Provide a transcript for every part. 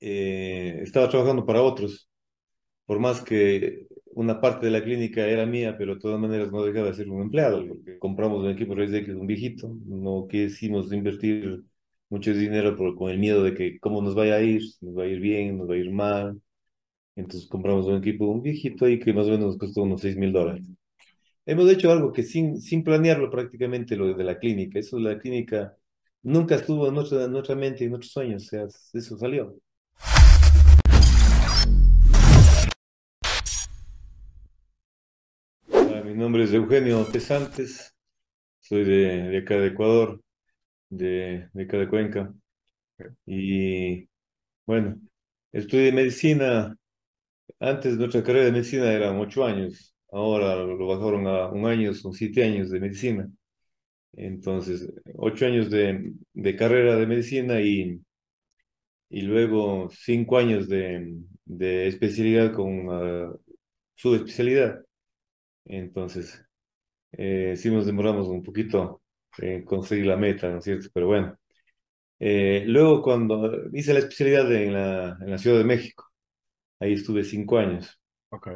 eh, estaba trabajando para otros, por más que una parte de la clínica era mía, pero de todas maneras no dejaba de ser un empleado, porque compramos un equipo Rayos X, un viejito, no quisimos invertir mucho dinero por, con el miedo de que cómo nos vaya a ir, nos va a ir bien, nos va a ir mal. Entonces compramos un equipo, un viejito ahí que más o menos nos costó unos seis mil dólares. Hemos hecho algo que sin, sin planearlo prácticamente lo de la clínica. Eso de la clínica nunca estuvo en nuestra, en nuestra mente y en nuestros sueños. O sea, eso salió. Nombre es Eugenio Pesantes. Soy de, acá de Ecuador, de, acá de Cuenca. Y bueno, estudié medicina. Antes nuestra carrera de medicina eran ocho años. Ahora lo bajaron a un año, son siete años de medicina. Entonces, ocho años de, carrera de medicina y, y luego cinco años de, de especialidad con uh, subespecialidad. Entonces, eh, sí nos demoramos un poquito en conseguir la meta, ¿no es cierto? Pero bueno. Eh, luego, cuando hice la especialidad en la, en la Ciudad de México, ahí estuve cinco años. Ok.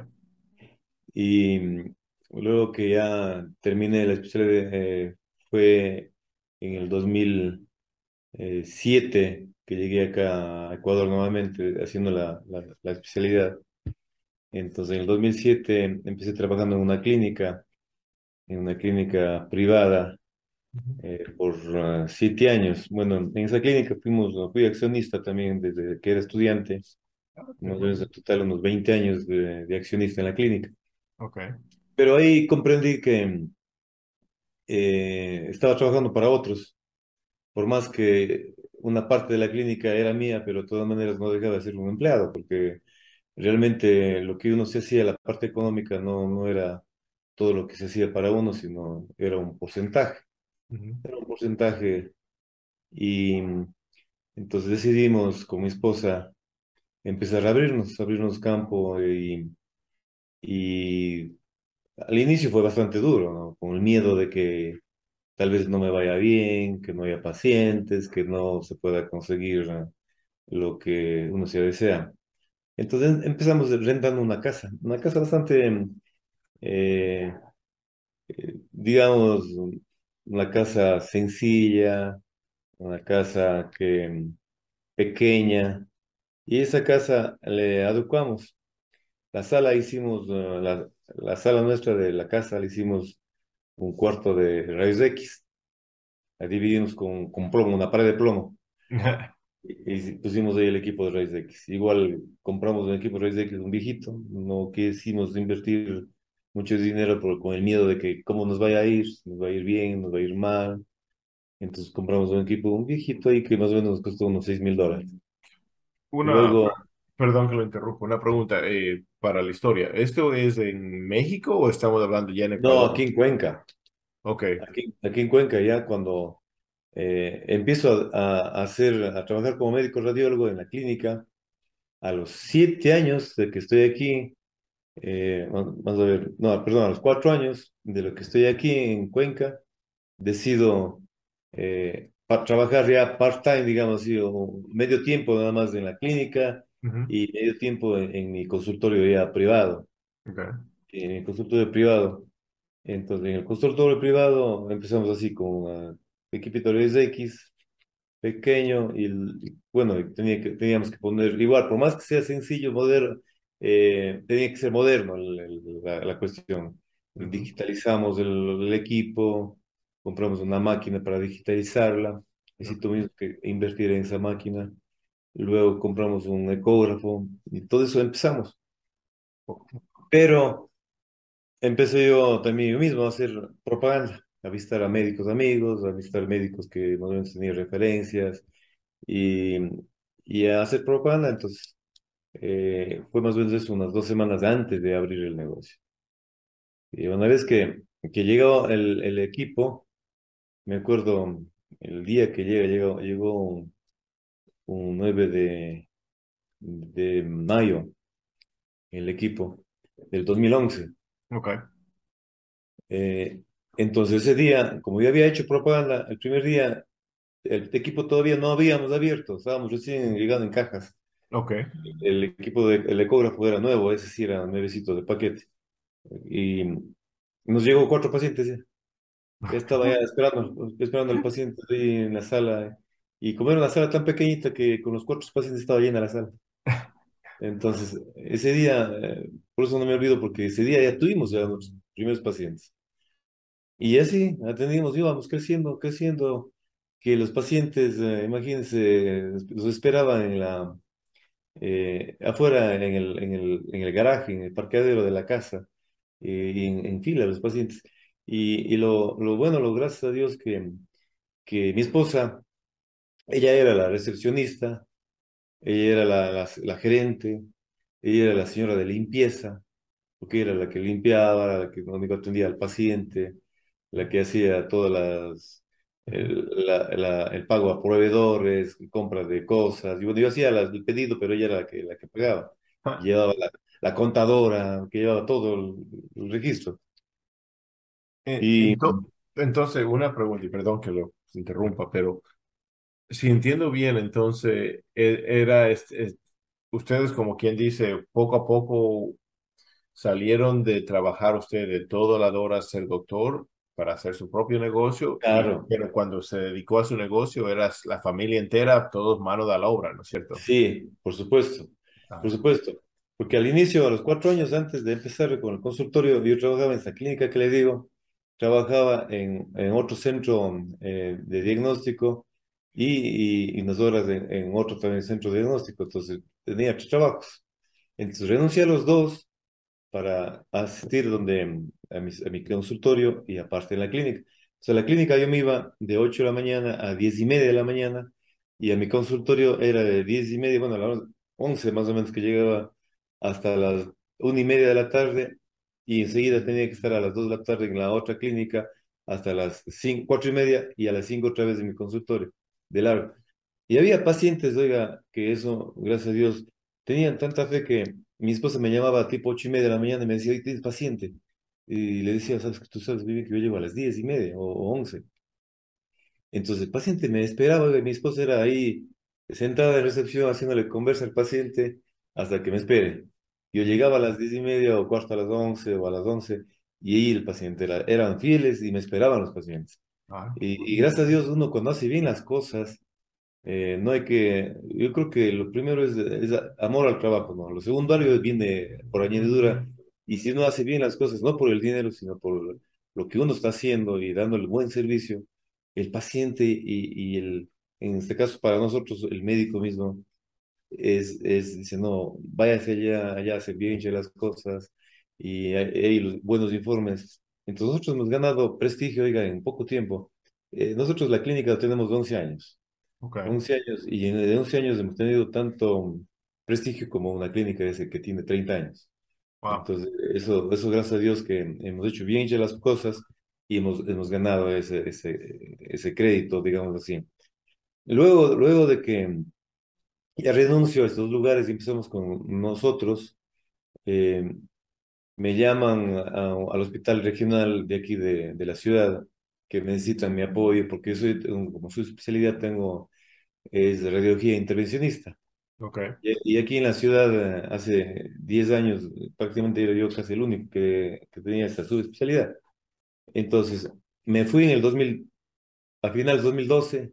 Y mm, luego que ya terminé la especialidad, eh, fue en el 2007 que llegué acá a Ecuador nuevamente haciendo la, la, la especialidad. Entonces, en el 2007 empecé trabajando en una clínica, en una clínica privada eh, por uh, siete años. Bueno, en esa clínica fuimos, fui accionista también desde que era estudiante, Ah, qué más o menos bueno. en total unos 20 años de, de accionista en la clínica. Ok. Pero ahí comprendí que eh, estaba trabajando para otros, por más que una parte de la clínica era mía, pero de todas maneras no dejaba de ser un empleado, porque realmente lo que uno se hacía, la parte económica, no, no era todo lo que se hacía para uno, sino era un porcentaje, era un porcentaje y entonces decidimos con mi esposa empezar a abrirnos, abrirnos campo y, y al inicio fue bastante duro, ¿no? Con el miedo de que tal vez no me vaya bien, que no haya pacientes, que no se pueda conseguir lo que uno se desea. Entonces empezamos rentando una casa, una casa bastante, eh, eh, digamos, una casa sencilla, una casa que pequeña, y esa casa le adecuamos. La sala hicimos, eh, la, la sala nuestra de la casa le hicimos un cuarto de rayos X, la dividimos con, con plomo, una pared de plomo. Y, pusimos ahí el equipo de Rayos X. Igual compramos un equipo de Rayos X, un viejito. No quisimos invertir mucho dinero por, con el miedo de que cómo nos vaya a ir, nos va a ir bien, nos va a ir mal. Entonces compramos un equipo, un viejito ahí que más o menos nos costó unos seis mil dólares. Una, Luego, perdón que lo interrumpo, una pregunta eh, para la historia. ¿Esto es en México o estamos hablando ya en no, Ecuador? aquí en Cuenca, Ok, aquí, aquí en Cuenca ya cuando eh, empiezo a, a hacer, a trabajar como médico radiólogo en la clínica, a los siete años de que estoy aquí, eh, a ver, no, perdón, a los cuatro años de lo que estoy aquí en Cuenca, decido eh, trabajar ya part-time, digamos así, o medio tiempo nada más en la clínica Ujú. y medio tiempo en, en mi consultorio ya privado, ok, en mi consultorio privado. Entonces, en el consultorio privado empezamos así con equipito de X pequeño y, y, bueno, tenía que, teníamos que poner, igual, por más que sea sencillo, moderno, eh, tenía que ser moderno el- el- la, la cuestión. Digitalizamos el, el equipo, compramos una máquina para digitalizarla, ok. tuvimos que invertir en esa máquina, luego compramos un ecógrafo y todo eso empezamos. Pero empecé yo también yo mismo a hacer propaganda, a visitar a médicos amigos, a visitar médicos que más o menos tenían referencias y, y a hacer propaganda. Entonces, eh, fue más o menos eso, unas dos semanas antes de abrir el negocio. Y una vez que, que llegó el, el equipo, me acuerdo el día que llega, llegó, llegó un, un 9 de, de mayo, el equipo del 2011. Ok. Eh, entonces ese día, como yo había hecho propaganda, el primer día el equipo todavía no habíamos abierto, estábamos recién llegando en cajas. Ok. El equipo de, el ecógrafo era nuevo, ese sí era nuevecito de paquete. Y nos llegó cuatro pacientes ya. Ya estaba ya esperando, esperando al paciente ahí en la sala. Y como era una sala tan pequeñita que con los cuatro pacientes estaba llena la sala. Entonces, ese día, eh, por eso no me olvido, porque ese día ya tuvimos ya los primeros pacientes. Y así, atendimos, íbamos creciendo, creciendo, que los pacientes, eh, imagínense, los esperaban eh, afuera en el, en el, en el garaje, en el parqueadero de la casa, eh, en, en fila los pacientes. Y, lo, lo bueno, lo gracias a Dios que, que mi esposa, ella era la recepcionista, ella era la, la, la gerente, ella era la señora de limpieza, porque era la que limpiaba, la que atendía al paciente, la que hacía todas las, el, la- la- el pago a proveedores, compras de cosas. Y bueno, yo hacía las- el pedido, pero ella era la que, la que pagaba. Llevaba la, la contadora, que llevaba todo el, el registro. Eh, Y ento- entonces, una pregunta, y perdón que lo interrumpa, pero si entiendo bien, entonces e- era este- es- ustedes como quien dice, poco a poco salieron de trabajar ustedes de toda la hora ser doctor para hacer su propio negocio, claro, pero cuando se dedicó a su negocio era la familia entera, todos manos a la obra, ¿no es cierto? Sí, por supuesto, Ah, por supuesto. Porque al inicio, a los cuatro años antes de empezar con el consultorio, yo trabajaba en esa clínica que le digo, trabajaba en, en otro centro eh, de diagnóstico y, y, y en, en otro también centro de diagnóstico. Entonces tenía tres trabajos. Entonces renuncié a los dos para asistir donde, a, mi, a mi consultorio y aparte en la clínica. O sea, la clínica yo me iba de 8 de la mañana a 10 y media de la mañana y a mi consultorio era de 10 y media, bueno, a las 11 más o menos que llegaba hasta las 1 y media de la tarde y enseguida tenía que estar a las 2 de la tarde en la otra clínica hasta las 5, 4 y media y a las 5 otra vez en mi consultorio, de largo. Y había pacientes, oiga, que eso, gracias a Dios, tenían tanta fe que mi esposa me llamaba tipo ocho y media de la mañana y me decía, oye, tienes paciente. Y le decía, sabes que tú sabes bien que yo llego a las diez y media o, once. Entonces el paciente me esperaba, mi esposa era ahí sentada en recepción haciéndole conversa al paciente hasta que me espere. Yo llegaba a las diez y media o cuarto a las once o a las once y ahí el paciente era, eran fieles y me esperaban los pacientes. ah, Y, y gracias a Dios uno cuando hace bien las cosas, eh, no hay que, yo creo que lo primero es, es amor al trabajo, ¿no? Lo secundario viene por añadidura y si uno hace bien las cosas, no por el dinero, sino por lo que uno está haciendo y dando el buen servicio, el paciente y, y el, en este caso para nosotros, el médico mismo, es, es dice, no, váyase allá, allá hace bien las cosas y hay los buenos informes. Entonces nosotros hemos ganado prestigio, oiga, en poco tiempo. Eh, nosotros la clínica tenemos 11 años. Ok, 11 años, y en de 11 años hemos tenido tanto prestigio como una clínica ese que tiene 30 años. wow, Entonces, eso, eso gracias a Dios que hemos hecho bien ya las cosas y hemos, hemos ganado ese, ese, ese crédito, digamos así. Luego, luego de que ya renuncio a estos lugares y empezamos con nosotros, eh, me llaman a- al hospital regional de aquí de, de la ciudad que necesitan mi apoyo porque yo soy, como su especialidad tengo es radiología intervencionista. ok, Y, y aquí en la ciudad, eh, hace 10 años, prácticamente era yo casi el único que, que tenía esta subespecialidad. Entonces, me fui en el 2000, a finales de 2012,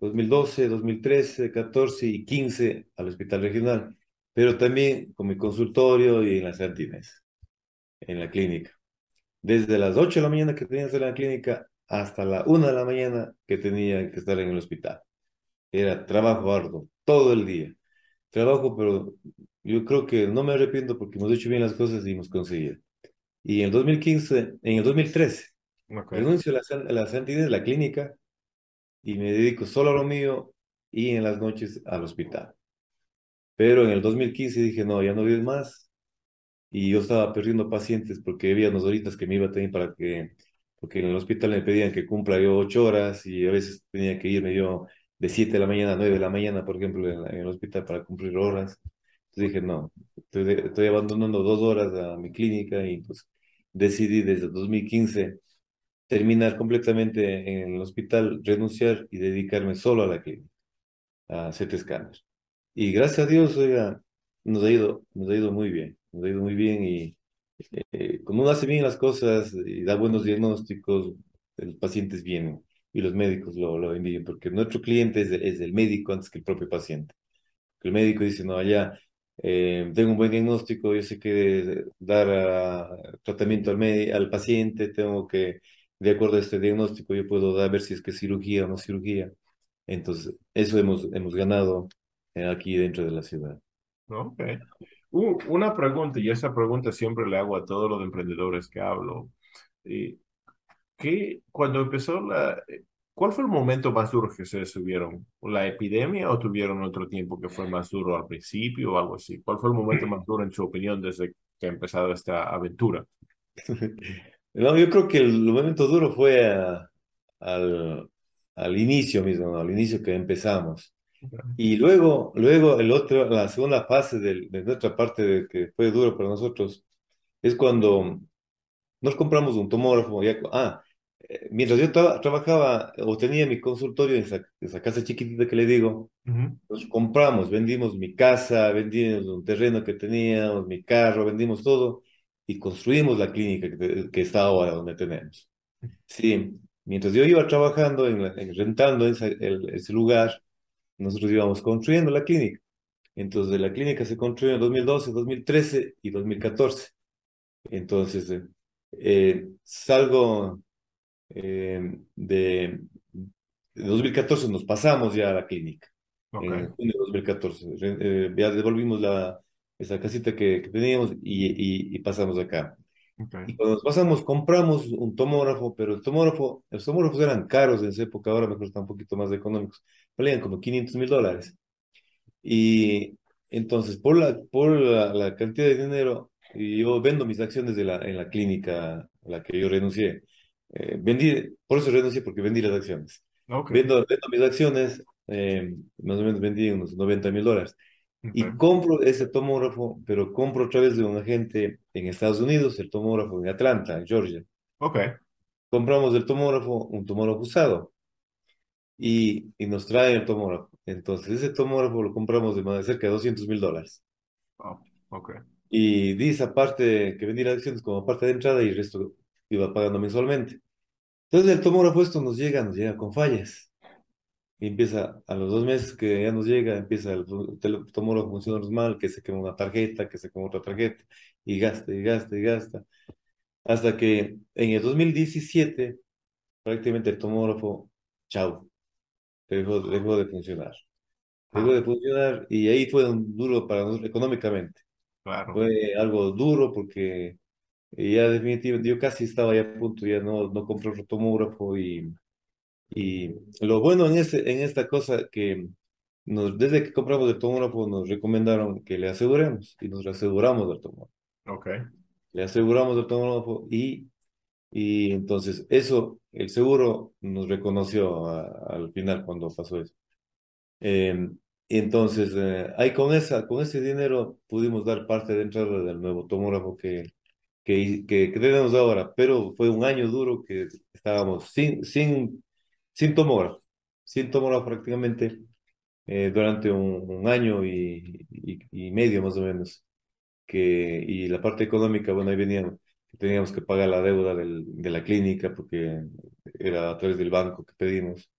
2012, 2013, 14 y 15 al hospital regional, pero también con mi consultorio y en las Santines, en la clínica. Desde las 8 de la mañana que tenía que estar en la clínica hasta la una de la mañana que tenía que estar en el hospital. Era trabajo arduo, todo el día. Trabajo, pero yo creo que no me arrepiento porque hemos hecho bien las cosas y hemos conseguido. Y en el 2015, en el 2013, ok, renuncio a la, la Santidad de la clínica y me dedico solo a lo mío y en las noches al hospital. Pero en el 2015 dije, no, ya no vives más. Y yo estaba perdiendo pacientes porque había unas horitas que me iba a tener para que, porque en el hospital me pedían que cumpla yo ocho horas y a veces tenía que irme yo de siete de la mañana a nueve de la mañana, por ejemplo, en, en el hospital para cumplir horas. Entonces dije, no, estoy, estoy abandonando dos horas a mi clínica y pues decidí desde 2015 terminar completamente en el hospital, renunciar y dedicarme solo a la clínica, a CT escáner. Y gracias a Dios, oiga, nos ha ido, nos ha ido muy bien, nos ha ido muy bien y eh, como uno hace bien las cosas y da buenos diagnósticos, los pacientes vienen y los médicos lo, lo envían, porque nuestro cliente es, es el médico antes que el propio paciente. El médico dice, no, allá eh, tengo un buen diagnóstico, yo sé que dar ah, tratamiento al, al paciente, tengo que, de acuerdo a este diagnóstico, yo puedo dar, ver si es que es cirugía o no cirugía. Entonces, eso hemos, hemos ganado eh, aquí dentro de la ciudad. Ok. Uh, una pregunta, y esa pregunta siempre le hago a todos los emprendedores que hablo. Y ¿qué, cuando empezó la, ¿cuál fue el momento más duro que ustedes tuvieron? ¿La epidemia o tuvieron otro tiempo que fue más duro al principio o algo así? ¿Cuál fue el momento más duro en su opinión desde que ha empezado esta aventura? No, yo creo que el momento duro fue a- al, al inicio mismo. Al inicio que empezamos. Y luego, luego el otro, la segunda fase del- de, nuestra parte de que fue duro para nosotros es cuando nos compramos un tomógrafo. Ya, ah, eh, mientras yo traba- trabajaba o tenía mi consultorio en esa, esa casa chiquitita que le digo, Ujú, nos compramos, vendimos mi casa, vendimos un terreno que teníamos, mi carro, vendimos todo y construimos la clínica que, que está ahora donde tenemos. Sí, mientras yo iba trabajando, en, en- rentando esa- el- ese lugar, nosotros íbamos construyendo la clínica. Entonces, la clínica se construyó en 2012, 2013 y 2014. Entonces, eh, eh, salgo eh, de, de 2014, nos pasamos ya a la clínica. En junio de 2014. Re- eh, ya devolvimos la, esa casita que, que teníamos y, y, y pasamos acá. ok, Y cuando nos pasamos, compramos un tomógrafo, pero el tomógrafo, los tomógrafos eran caros en esa época, ahora me cuestan un poquito más económicos. Valían como 500 mil dólares. Y entonces, por la, por la, la cantidad de dinero, yo vendo mis acciones de la, en la clínica a la que yo renuncié. Eh, vendí, por eso renuncié, porque vendí las acciones. ok, Vendo, vendo mis acciones, eh, más o menos vendí unos 90 mil dólares. Y compro ese tomógrafo, pero compro a través de un agente en Estados Unidos, el tomógrafo en Atlanta, en Georgia. ok. Compramos el tomógrafo, un tomógrafo usado, y, y nos trae el tomógrafo. Entonces, ese tomógrafo lo compramos de más de cerca de 200 mil dólares. Oh, ok, Y di esa parte que vendí las acciones como parte de entrada y el resto iba pagando mensualmente. Entonces, el tomógrafo esto nos llega, nos llega con fallas. Y empieza, a los dos meses que ya nos llega, empieza el, tel- tomógrafo funciona mal, que se quema una tarjeta, que se quema otra tarjeta, y gasta, y gasta, y gasta. Hasta que en el 2017, prácticamente el tomógrafo, chao, dejó, dejó de funcionar. Dejó ah, de funcionar y ahí fue un duro para nosotros económicamente. claro. Fue algo duro porque ya definitivamente yo casi estaba ya a punto, ya no, no compré otro tomógrafo y, y lo bueno en, este, en esta cosa que nos, desde que compramos el tomógrafo nos recomendaron que le aseguremos y nos aseguramos del tomógrafo. Le aseguramos el tomógrafo y, y entonces eso, el seguro nos reconoció a- al final cuando pasó eso. Eh, entonces, eh, ahí con esa, con ese dinero pudimos dar parte de entrada del nuevo tomógrafo que, que, que, tenemos ahora, pero fue un año duro que estábamos sin, sin, sin tomógrafo, sin tomógrafo prácticamente eh, durante un, un año y, y, y medio más o menos. Que, y la parte económica, bueno, ahí que teníamos que pagar la deuda del, de la clínica porque era a través del banco que pedimos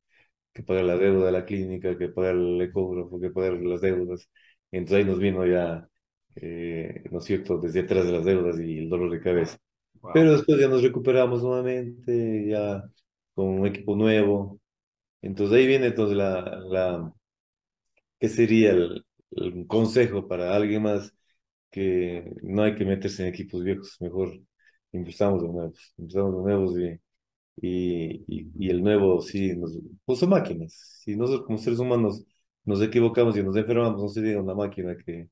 que pagar la deuda de la clínica, que pagar el ecógrafo, que pagar las deudas. Entonces ahí nos vino ya, eh, ¿no es cierto?, desde atrás de las deudas y el dolor de cabeza. wow. Pero después ya nos recuperamos nuevamente, ya con un equipo nuevo. Entonces ahí viene entonces la, la ¿qué sería el, el consejo para alguien más que no hay que meterse en equipos viejos, mejor empezamos de nuevos, empezamos de nuevos y y, y, y el nuevo, sí, nos, pues son máquinas. Si nosotros como seres humanos nos equivocamos y nos enfermamos, no sería una máquina que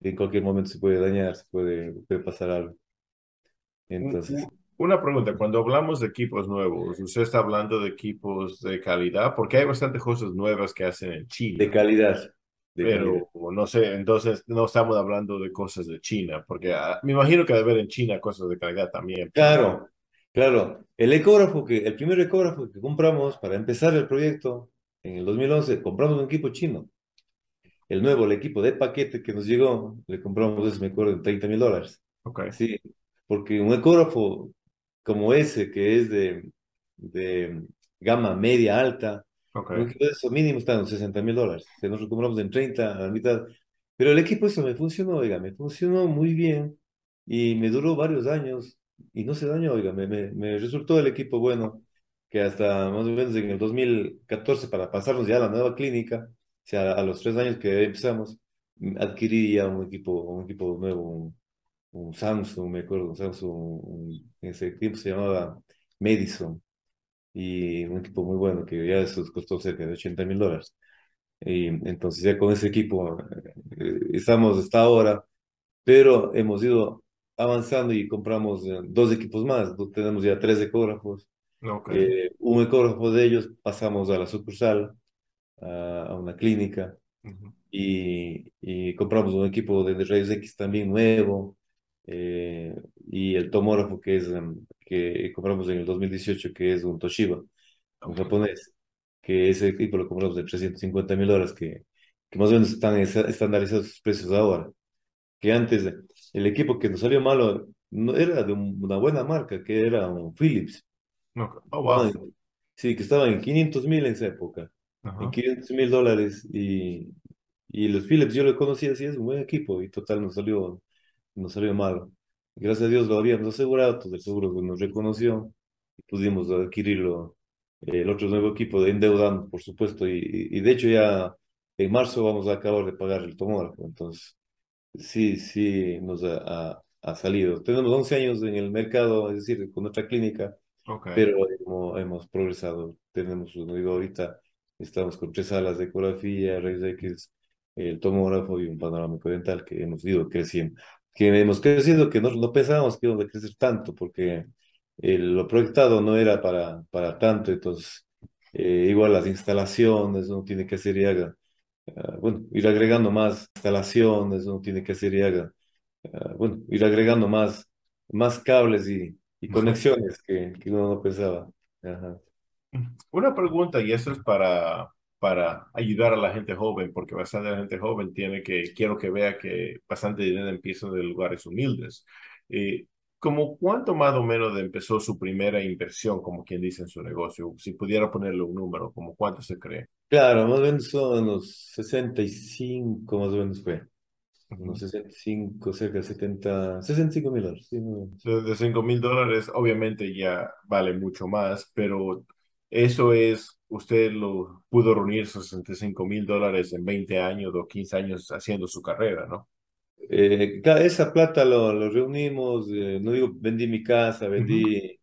en cualquier momento se puede dañar, se puede, puede pasar algo. Entonces, Una pregunta, cuando hablamos de equipos nuevos, ¿usted está hablando de equipos de calidad? Porque hay bastantes cosas nuevas que hacen en de China, calidad, de calidad. pero no sé, entonces no estamos hablando de cosas de China, porque ah, me imagino que debe haber en China cosas de calidad también, pero Claro, claro. El ecógrafo, que, el primer ecógrafo que compramos para empezar el proyecto en el 2011 compramos un equipo chino. el nuevo, el equipo de paquete que nos llegó, le compramos, eso me acuerdo, en 30 mil dólares. Ok, Sí, porque un ecógrafo como ese, que es de, de gama media alta, un ok, equipo de eso mínimo está en 60 mil dólares. Sea, nosotros compramos en 30 a la mitad. Pero el equipo eso me funcionó, oiga, me funcionó muy bien y me duró varios años y no se dañó, oiga, me, me, me resultó el equipo bueno, que hasta más o menos en el 2014, para pasarnos ya a la nueva clínica, o sea, a los tres años que empezamos, adquirí ya un equipo, un equipo nuevo, un Samsung, me acuerdo, un Samsung, un- en ese tiempo se llamaba Madison, y un equipo muy bueno, que ya eso costó cerca de 80 mil dólares. Y entonces ya con ese equipo eh, estamos hasta ahora, pero hemos ido avanzando y compramos eh, dos equipos más, tenemos ya tres ecógrafos, ok. eh, un ecógrafo de ellos pasamos a la sucursal, a, a una clínica, ujú, y, y compramos un equipo de rayos X también nuevo eh, y el tomógrafo que es em, que compramos en el 2018 que es un Toshiba, un japonés, que ese equipo lo compramos de 350 mil dólares que, que más o menos están estandarizados sus precios ahora, que antes el equipo que nos salió malo no era de un- una buena marca, que era un Philips. Oh, wow. en- sí, que estaban en 500 mil en esa época, en Ajá. 500 mil dólares y y los Philips yo lo conocí así, es un buen equipo y total nos salió, nos salió malo. Gracias a Dios lo habíamos asegurado, todo el seguro nos reconoció y pudimos adquirirlo, eh, el otro nuevo equipo, de endeudando, por supuesto, y, y, de hecho ya en marzo vamos a acabar de pagar el tomógrafo, entonces sí, sí nos ha, ha, ha salido. Tenemos 11 años en el mercado, es decir, con nuestra clínica Ok, pero hemos, hemos progresado. Tenemos, digo, ahorita estamos con tres salas de ecografía, rayos X, el tomógrafo y un panorámico dental que hemos ido creciendo. Que hemos crecido, que no, no pensábamos que íbamos a crecer tanto, porque lo proyectado no era para, para tanto, entonces, eh, igual las instalaciones, uno tiene que hacer y haga, ah, bueno, ir agregando más instalaciones, uno tiene que hacer y haga ah, bueno, ir agregando más, más cables y, y conexiones que, que uno no pensaba. Ajá. Una pregunta, y eso es para, para ayudar a la gente joven, porque bastante la gente joven tiene que, quiero que vea que bastante dinero empieza de lugares humildes. Eh, ¿Cómo cuánto más o menos empezó su primera inversión, como quien dice en su negocio? Si pudiera ponerle un número, ¿como cuánto se cree? Claro, más o menos son unos 65 más o menos fue. Unos Ujú. 65 cerca de 70, 65 mil dólares. Sí. De, de 5 mil dólares, obviamente ya vale mucho más, pero eso es, usted lo pudo reunir esos 65 mil dólares en 20 años o 15 años haciendo su carrera, ¿no? Eh, esa plata lo, lo reunimos, eh, no digo, vendí mi casa, vendí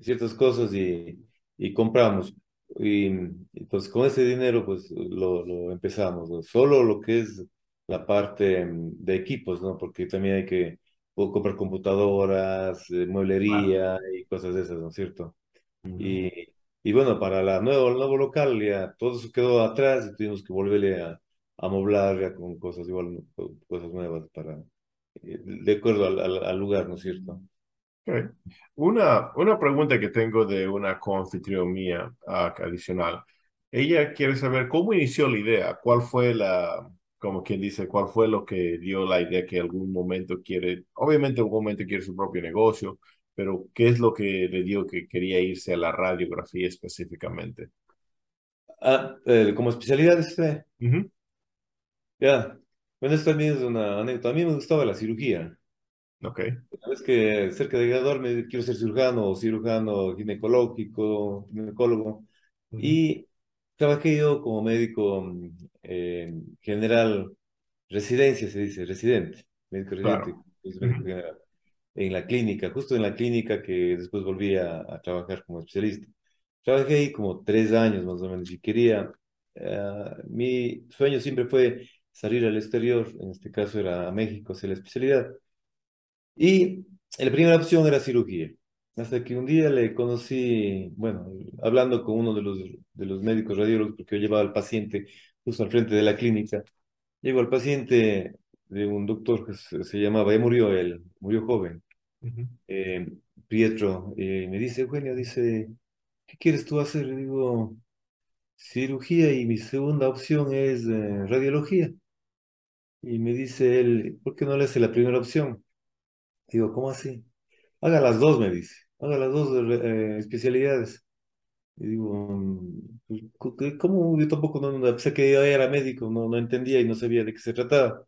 ciertas cosas y, y compramos. Y, y, pues con ese dinero pues lo, lo empezamos, ¿no? Solo lo que es la parte mm, de equipos, ¿no? Porque también hay que comprar computadoras, eh, mueblería y cosas de esas, ¿no es cierto? Y, y bueno, para la nuevo, el nuevo local ya todo eso quedó atrás y tuvimos que volverle a, a amoblar ya con cosas igual, cosas nuevas para, eh, de acuerdo al, al, al lugar, ¿no es cierto? Ok. Una, una pregunta que tengo de una coanfitrión mía ah, adicional. Ella quiere saber cómo inició la idea, cuál fue la, como quien dice, cuál fue lo que dio la idea que algún momento quiere, obviamente en algún momento quiere su propio negocio, pero ¿qué es lo que le dio que quería irse a la radiografía específicamente? Ah, eh, como especialidad, este, Ujú. ya, bueno, esto también es una anécdota. A mí me gustaba la cirugía. Ok. Es que cerca de graduarme quiero ser cirujano o cirujano ginecológico, ginecólogo. Ujú. Y trabajé yo como médico eh, general, residencia se dice, residente, médico residente, Claro. médico general, en la clínica, justo en la clínica que después volví a, a trabajar como especialista. Trabajé ahí como tres años más o menos y quería, eh, mi sueño siempre fue salir al exterior, en este caso era a México, hacer la especialidad. Y la primera opción era cirugía. Hasta que un día le conocí, bueno, hablando con uno de los, de los médicos radiólogos, porque yo llevaba al paciente justo al frente de la clínica. Llegó al paciente de un doctor que se, se llamaba, ya murió él, murió joven, eh, Pietro, y me dice, Eugenio, dice, ¿qué quieres tú hacer? Le digo, cirugía y mi segunda opción es eh, radiología. Y me dice él, ¿por qué no le hace la primera opción? Digo, ¿cómo así? Haga las dos, me dice. Haga las dos eh, especialidades. Y digo, mm, ¿cómo? Yo tampoco no- pensé que yo era médico, no, no entendía y no sabía de qué se trataba.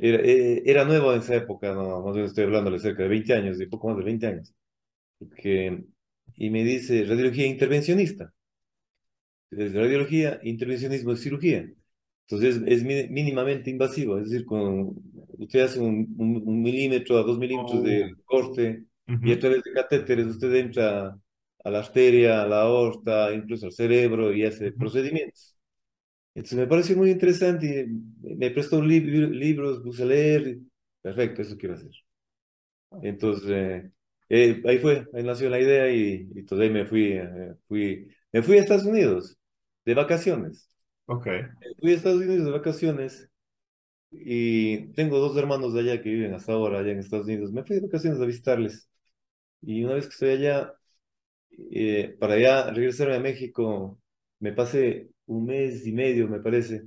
Era, eh, era nuevo en esa época, no, no sé, estoy hablando de cerca de 20 años, de poco más de 20 años. Que, y me dice, radiología intervencionista. Es radiología, intervencionismo es cirugía. Entonces es, es mínimamente invasivo, es decir, con, usted hace un, un- un milímetro a dos milímetros de Oh, corte y a través de catéteres usted entra a la arteria, a la aorta, incluso al cerebro y hace ujú. procedimientos. Entonces me pareció muy interesante y me prestó lib- libros, puse a leer. Perfecto, eso quiero hacer. Entonces, eh, eh, ahí fue, ahí nació la idea y, y entonces ahí me fui, eh, fui, me fui a Estados Unidos de vacaciones. Ok. Fui a Estados Unidos de vacaciones y tengo dos hermanos de allá que viven hasta ahora allá en Estados Unidos. Me fui de vacaciones a visitarles y una vez que estoy allá, eh, para ya regresarme a México, me pasé un mes y medio, me parece.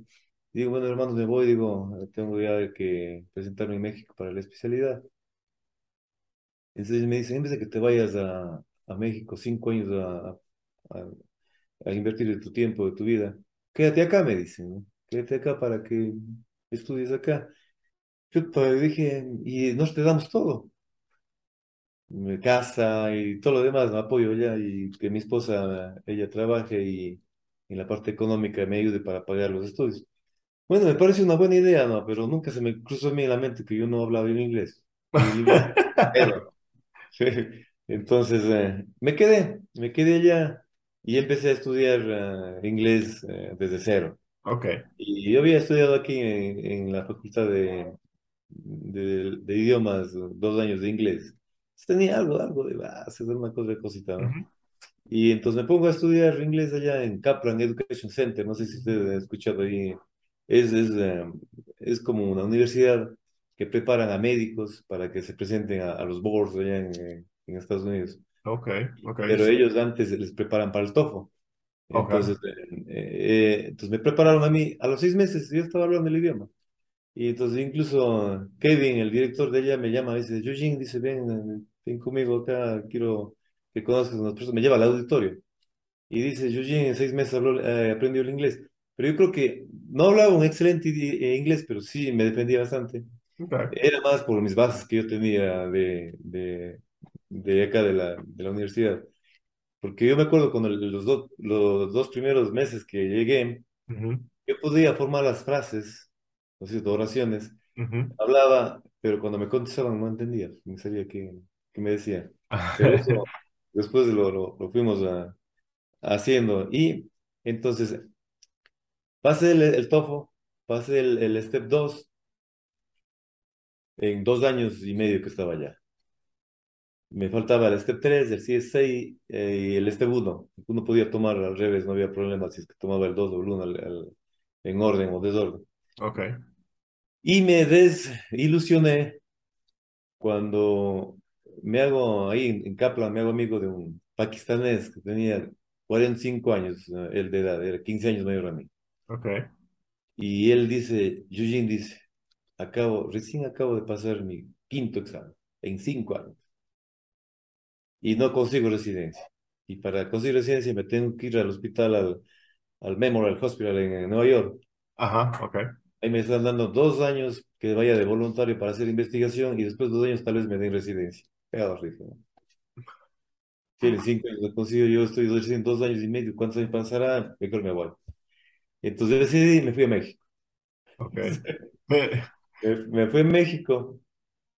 Digo, bueno, hermanos, me voy, digo, tengo ya que presentarme en México para la especialidad. Entonces me dicen, en vez de que te vayas a, a México cinco años a, a, a invertir de tu tiempo, de tu vida, quédate acá, me dicen, ¿no? Quédate acá para que estudies acá. Yo pues, dije, y nos te damos todo, mi casa y todo lo demás, me apoyo ya, y que mi esposa, ella trabaje y en la parte económica me ayude para pagar los estudios. Bueno, me parece una buena idea, ¿no? Pero nunca se me cruzó a mí en la mente que yo no hablaba bien inglés. Sí. Entonces, eh, me quedé, me quedé allá y empecé a estudiar eh, inglés eh, desde cero. Ok. Y yo había estudiado aquí en, en la facultad de, de, de idiomas, dos años de inglés. Tenía algo, algo de base, una cosa de cosita, ¿no? Ujú. Y entonces me pongo a estudiar inglés allá en Kaplan Education Center, no sé si ustedes han escuchado ahí. Es, es, eh, es como una universidad que preparan a médicos para que se presenten a, a los boards allá en, en Estados Unidos. Ok. Ok. Pero ellos antes les preparan para el TOEFL. Entonces, eh, eh, entonces me prepararon a mí, a los seis meses yo estaba hablando el idioma. Y entonces incluso Kevin, el director de ella, me llama y dice, Eugene, dice, ven, ven conmigo acá, quiero que conozcas a unas personas. Me lleva al auditorio. Y dice, Eugene en seis meses habló, eh, aprendió el inglés. Pero yo creo que no hablaba un excelente eh, inglés, pero sí me defendía bastante. Ok. Era más por mis bases que yo tenía de, de, de acá de la, de la universidad. Porque yo me acuerdo cuando los, dos los dos primeros meses que llegué, Ujú, yo podía formar las frases, ¿no es cierto?, oraciones, ujú. hablaba, pero cuando me contestaban no entendía, no sabía qué, qué me decía. Pero eso después lo, lo, lo fuimos a- haciendo. Y entonces pasé el, el TOEFL, pasé el, el Step 2 en dos años y medio que estaba allá. Me faltaba el Step 3, el CS6 eh, y el Step 1. Uno podía tomar al revés, no había problema si es que tomaba el 2 o el 1 al- al- en orden o desorden. Ok. Y me desilusioné cuando me hago ahí en Kaplan, me hago amigo de un pakistanés que tenía 45 años, él de edad, era 15 años mayor a mí. Ok. Y él dice, Eugene dice, acabo, recién acabo de pasar mi quinto examen en cinco años y no consigo residencia. Y para conseguir residencia me tengo que ir al hospital, al, al Memorial Hospital en, en Nueva York. Ajá. Ok. Ahí me están dando dos años que vaya de voluntario para hacer investigación y después de dos años tal vez me den residencia. ¿No? Tiene cinco años, lo consigo, yo estoy recién dos años y medio. ¿Cuántos años pasará? Mejor me voy. Entonces decidí y me fui a México. Ok. Me- Me, fui a México,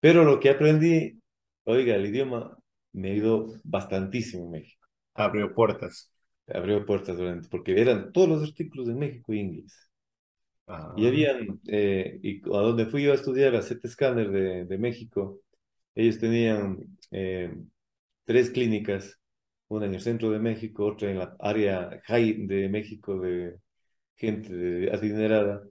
pero lo que aprendí, oiga, el idioma me ayudó bastantísimo en México. Abrió puertas. Abrió puertas realmente, porque eran todos los artículos en México y inglés. Y Ah, habían, eh, y a donde fui yo a estudiar, a CT Scanner de, de México, ellos tenían eh, tres clínicas, una en el centro de México, otra en la área high de México de gente de- adinerada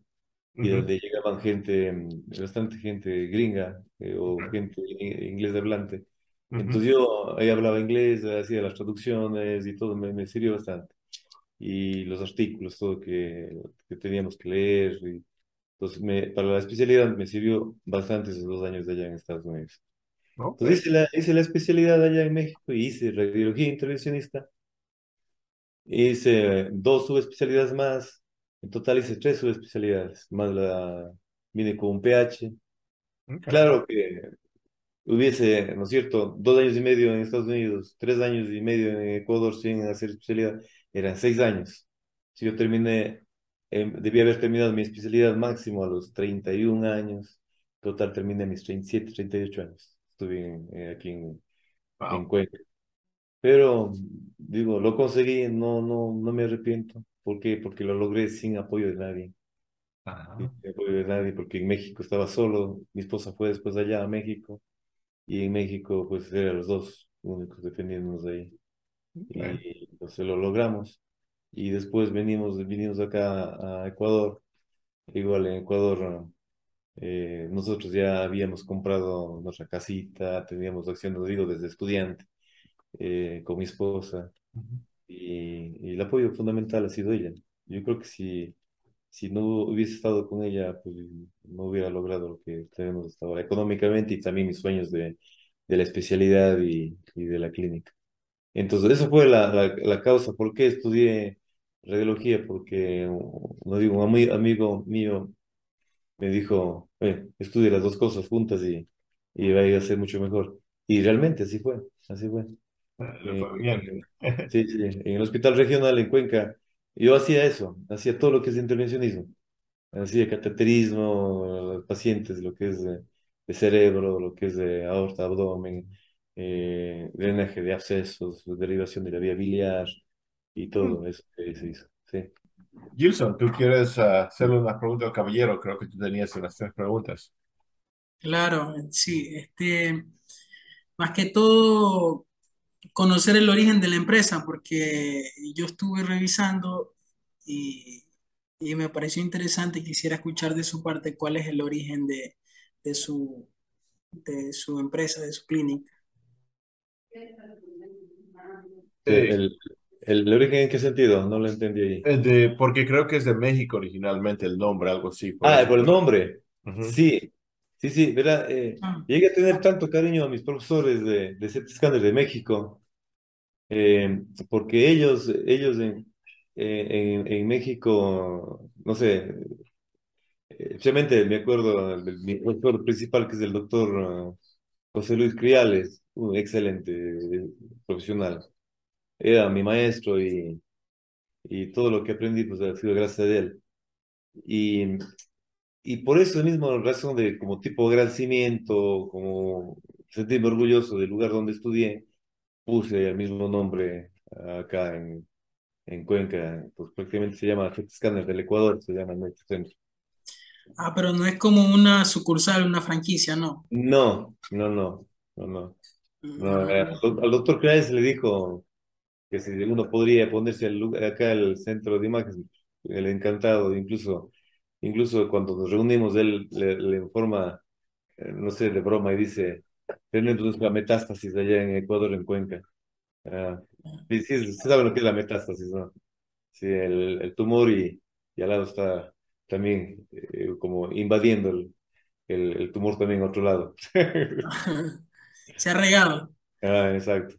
y ujú, donde llegaban gente, mm, bastante gente gringa eh, o ok, gente i- inglés hablante. ujú. Entonces yo ahí hablaba inglés, hacía las traducciones y todo, me, me sirvió bastante. Y los artículos, todo que, que teníamos que leer. Entonces, me, para la especialidad me sirvió bastante esos dos años de allá en Estados Unidos. Ok. Entonces hice la, hice la especialidad allá en México y hice radiología intervencionista. Hice dos subespecialidades más. En total hice tres subespecialidades, más la, vine con un PH. ok. Claro que hubiese, ¿no es cierto?, dos años y medio en Estados Unidos, tres años y medio en Ecuador sin hacer especialidad, eran seis años. Si yo terminé, eh, debía haber terminado mi especialidad máximo a los 31 años, total terminé mis 37, 38 años. Estuve en- eh, aquí en, en Wow. Cuenca. Pero, digo, lo conseguí, no, no, no me arrepiento. ¿Por qué? Porque lo logré sin apoyo de nadie. Ajá. Sin apoyo de nadie, porque en México estaba solo, mi esposa fue después allá a México y en México, pues eran los dos únicos defendiéndonos ahí. Ok. Y pues lo logramos. Y después venimos, vinimos acá a Ecuador. Igual en Ecuador, eh, nosotros ya habíamos comprado nuestra casita, teníamos acciones, digo, desde estudiante, eh, con mi esposa. Ujú. Y, y el apoyo fundamental ha sido ella. Yo creo que si, si no hubiese estado con ella, pues no hubiera logrado lo que tenemos hasta ahora, económicamente y también mis sueños de, de la especialidad y, y de la clínica. Entonces, esa fue la, la, la causa por qué estudié radiología, porque, no digo, un ami- amigo mío me dijo, eh, estudie las dos cosas juntas y, y va a ir a ser mucho mejor. Y realmente así fue, así fue. Eh, Le Eh, fue bien. eh, sí, sí, en el hospital regional en Cuenca, yo hacía eso, hacía todo lo que es intervencionismo, hacía cateterismo, pacientes, lo que es de, de cerebro, lo que es de aorta, abdomen, eh, drenaje de abscesos, derivación de la vía biliar y Mm. todo eso que se hizo. Sí, Gilson, ¿tú quieres ah, hacerle una pregunta al caballero? Creo que tú tenías unas tres preguntas. Claro, sí, este, más que todo conocer el origen de la empresa, porque yo estuve revisando y, y me pareció interesante y quisiera escuchar de su parte cuál es el origen de, de su, de su empresa, de su clínica. El, el, origen en qué sentido? No lo entendí ahí. de, porque creo que es de México originalmente el nombre, algo así, por Ah, eso. por el nombre. Sí, sí, sí, verá, eh, Ah, llegué a tener tanto cariño a mis profesores de, de CT Scanner de México, eh, porque ellos, ellos en, en, en México, no sé, especialmente me acuerdo del mi doctor principal, que es el doctor eh, José Luis Criales, un excelente eh, profesional. Era mi maestro y, y todo lo que aprendí pues ha sido gracias a él. Y Y por eso mismo, razón de como tipo agradecimiento, como sentirme orgulloso del lugar donde estudié, puse el mismo nombre acá en, en Cuenca, pues prácticamente se llama CT Scanner del Ecuador, se llama nuestro centro. ah, pero no es como una sucursal, una franquicia, no. No, no, no, no, no. no eh, Mm, al, al doctor Claes le dijo que si uno podría ponerse al lugar, acá el centro de imagen, el encantado, incluso, incluso cuando nos reunimos, él le, le informa eh, no sé, de broma, y dice, tenemos una metástasis allá en Ecuador, en Cuenca. Sí, sí, sí saben lo que es la metástasis, ¿no? Sí, el, el tumor y, y al lado está también eh, como invadiendo el, el, el tumor también a otro lado. Se ha regado. Ah, exacto.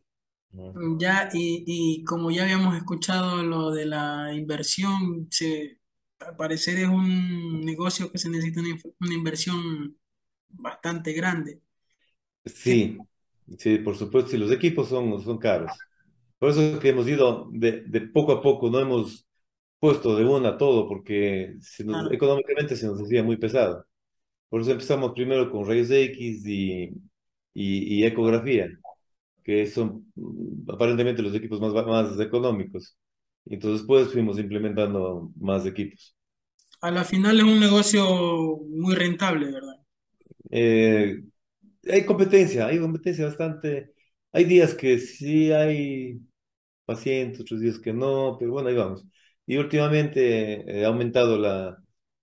Ya, y, y como ya habíamos escuchado lo de la inversión, se, al parecer es un negocio que se necesita una, inf- una inversión bastante grande. Sí, sí, por supuesto, sí, los equipos son, son caros. Por eso es que hemos ido de, de poco a poco, no hemos puesto de una todo, porque se nos- Claro. económicamente se nos hacía muy pesado. Por eso empezamos primero con rayos X y, y, y ecografía, que son aparentemente los equipos más, más económicos. Entonces después fuimos implementando más equipos. A la final es un negocio muy rentable, ¿verdad? Eh, hay competencia, hay competencia bastante. Hay días que sí hay pacientes, otros días que no, pero bueno, ahí vamos. Y últimamente eh, ha aumentado la,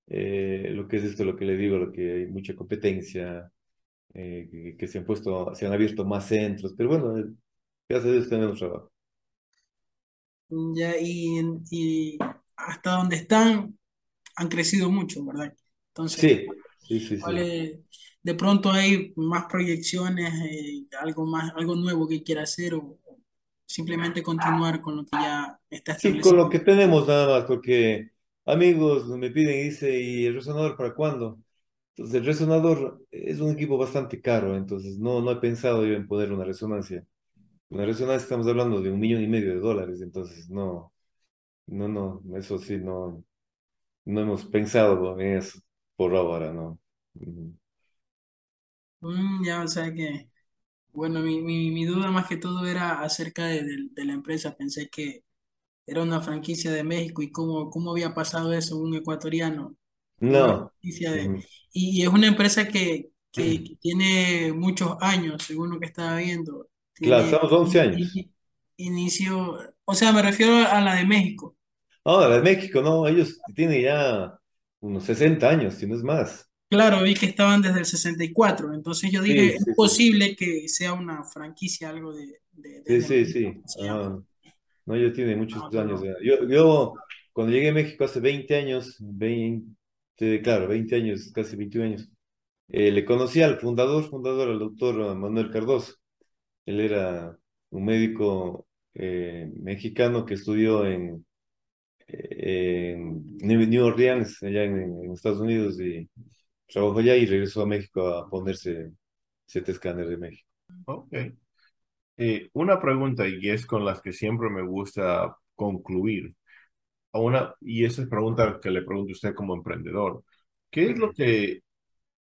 eh, lo que es esto, lo que le digo, lo que hay mucha competencia eh, que, que se han puesto, se han abierto más centros, pero bueno, eh, gracias a Dios tenemos trabajo. Ya, y, y hasta donde están han crecido mucho, ¿verdad? Entonces, Sí, sí, sí, ¿cuál sí. es- de pronto hay más proyecciones, eh, algo más, algo nuevo que quiera hacer o, o simplemente continuar con lo que ya está Sí, con lo establecido. que tenemos nada más, porque amigos me piden, dice, ¿y el resonador para cuándo? Entonces, el resonador es un equipo bastante caro, entonces no, no he pensado yo en poner una resonancia. Una resonancia estamos hablando de un millón y medio de dólares, entonces no, no, no, eso sí, no, no hemos pensado en eso por ahora, ¿no? Mm, ya, o sea que, bueno, mi, mi, mi duda más que todo era acerca de, de- de la empresa. Pensé que era una franquicia de México y cómo, cómo había pasado eso, un ecuatoriano, una No. franquicia de... Y, es una empresa que, que, que tiene muchos años, según lo que estaba viendo. Claro, Tiene estamos 11 in- años. in- inicio, o sea, me refiero a la de México. Ahora, de México, no, ellos tienen ya unos 60 años, si no es más. Claro, vi que estaban desde el 64, entonces yo Sí, dije, es sí, sí. posible que sea una franquicia, algo de, de- Sí, desde sí, México, sí. que se llama. Ajá. No, yo tiene muchos Ah, años pero ya. Yo, yo, cuando llegué a México hace 20 años, 20, claro, 20 años, casi 21 años, eh, le conocí al fundador, fundador, al doctor Manuel Cardoso. Él era un médico eh, mexicano que estudió en, New Orleans, allá en, en Estados Unidos, y trabajó allá y regresó a México a ponerse siete escáner de México. Ok. Eh, una pregunta, y es con las que siempre me gusta concluir. A Una, y esa es pregunta que le pregunto a usted como emprendedor. ¿Qué es lo que,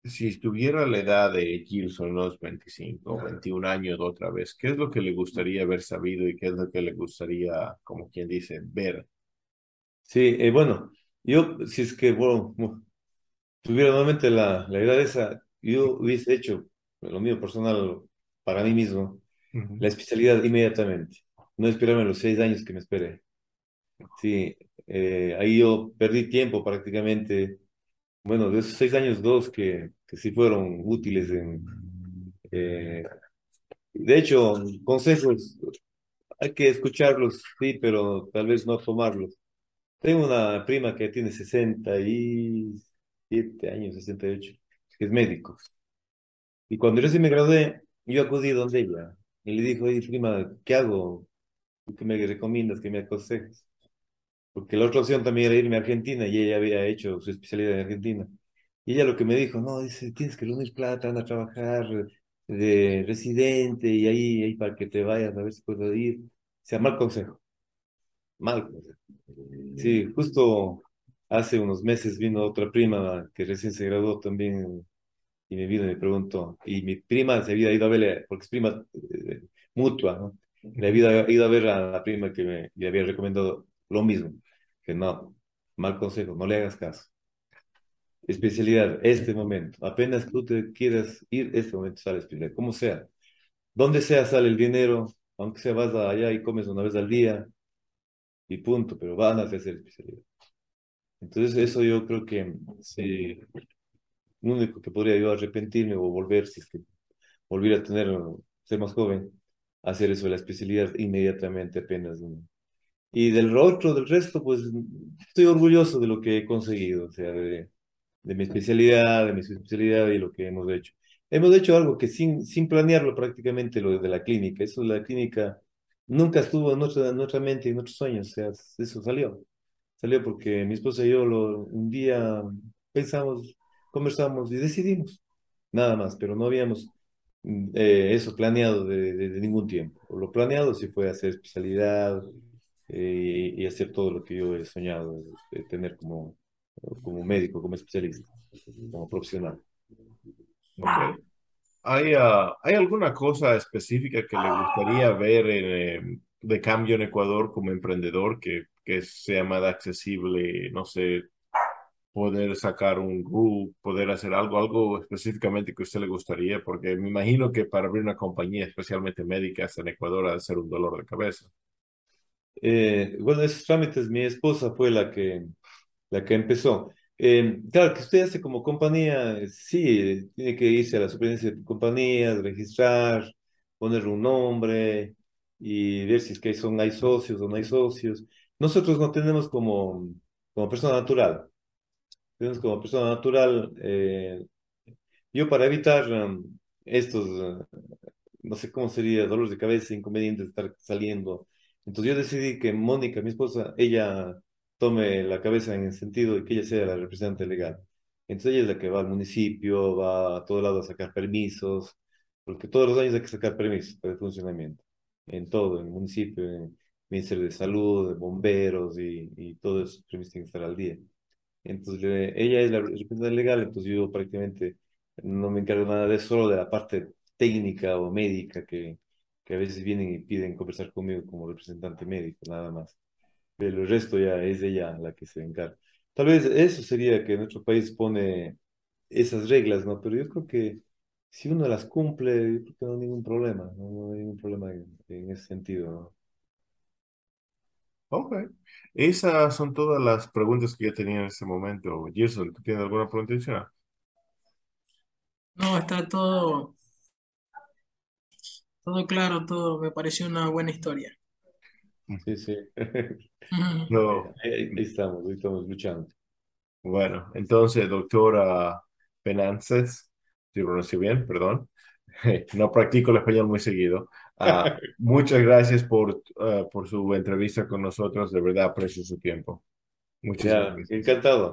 si estuviera a la edad de Gilson, unos 25 o 21 años otra vez, qué es lo que le gustaría haber sabido y qué es lo que le gustaría, como quien dice, ver? Sí, eh, bueno, yo, si es que, bueno, tuviera nuevamente la, la edad esa, yo hubiese hecho lo mío personal para mí mismo, la especialidad inmediatamente, no esperarme los seis años que me esperé. Sí, eh, ahí yo perdí tiempo prácticamente, bueno, de esos seis años, dos que, que sí fueron útiles en, eh, de hecho, consejos, hay que escucharlos, sí, pero tal vez no tomarlos. Tengo una prima que tiene sesenta y siete años, 68, que es médico. Y cuando recién me gradué, yo acudí donde ella y le dijo, oye, prima, ¿qué hago? ¿Tú ¿Qué me recomiendas? ¿Qué me aconsejas? Porque la otra opción también era irme a Argentina y ella había hecho su especialidad en Argentina. Y ella lo que me dijo, no, dice, tienes que reunir plata, anda a trabajar de residente y ahí, ahí para que te vayas a ver si puedo ir. O sea, mal consejo, mal consejo. Sí, justo hace unos meses vino otra prima que recién se graduó también y me vino y me preguntó, y mi prima se había ido a verle, porque es prima eh, mutua, ¿no? Le había ido a ver a la prima que me, le había recomendado lo mismo, que no, mal consejo, no le hagas caso. Especialidad, este momento, apenas tú te quieras ir, este momento sale especialidad, como sea, donde sea sale el dinero, aunque sea vas allá y comes una vez al día y punto, pero van a hacer especialidad. Entonces eso yo creo que sí, lo único que podría yo arrepentirme o volver, si es que volviera a tener, ser más joven, hacer eso de la especialidad inmediatamente apenas. Y del otro, del resto, pues estoy orgulloso de lo que he conseguido, o sea, de, de mi especialidad, de mi especialidad y lo que hemos hecho. Hemos hecho algo que sin, sin planearlo prácticamente, lo de la clínica. Eso de la clínica nunca estuvo en nuestra, en nuestra mente y en nuestros sueños, o sea, eso salió. Salió porque mi esposa y yo lo, un día pensamos, conversamos y decidimos, nada más, pero no habíamos eh, eso planeado de, de- de ningún tiempo. Lo planeado sí fue hacer especialidad eh, y hacer todo lo que yo he soñado de tener como, como médico, como especialista, como profesional. Ok. ¿Hay, ah, ¿hay alguna cosa específica que le gustaría ver en, eh, de cambio en Ecuador como emprendedor que, que sea más accesible, no sé, poder sacar un RU, poder hacer algo, algo específicamente que a usted le gustaría? Porque me imagino que para abrir una compañía, especialmente médica, en Ecuador, ha de ser un dolor de cabeza. Eh, bueno, esos trámites, mi esposa fue la que, la que empezó. Eh, claro, que usted hace como compañía, eh, sí, tiene que irse a la superintendencia de compañías, registrar, poner un nombre y ver si es que son, hay socios o no hay socios. Nosotros no tenemos como, como persona natural. Entonces, como persona natural, eh, yo para evitar um, estos, uh, no sé cómo sería, dolores de cabeza, inconvenientes de estar saliendo, entonces yo decidí que Mónica, mi esposa, ella tome la cabeza en el sentido de que ella sea la representante legal. Entonces ella es la que va al municipio, va a todo lado a sacar permisos, porque todos los años hay que sacar permisos para el funcionamiento, en todo, en el municipio, en el Ministerio de Salud, de bomberos y, y todo eso, permisos tienen que estar al día. Entonces, ella es la representante legal, entonces yo prácticamente no me encargo nada de eso, solo de la parte técnica o médica que, que a veces vienen y piden conversar conmigo como representante médico, nada más. Pero el resto ya es ella la que se encarga. Tal vez eso sería que nuestro país pone esas reglas, ¿no? Pero yo creo que si uno las cumple, yo creo que no hay ningún problema, no, No hay ningún problema en, en ese sentido, ¿no? Ok. Esas son todas las preguntas que yo tenía en este momento. Gerson, ¿tú tienes alguna pregunta adicional? No, está todo, todo claro, todo. Me pareció una buena historia. Sí, sí. No. Ahí, ahí estamos, ahí estamos luchando. Bueno, entonces, doctora Penances, si lo pronuncié bien, perdón. No practico el español muy seguido. Ah, muchas gracias por, ah, por su entrevista con nosotros. De verdad aprecio su tiempo. Muchísimas Ya, gracias. encantado.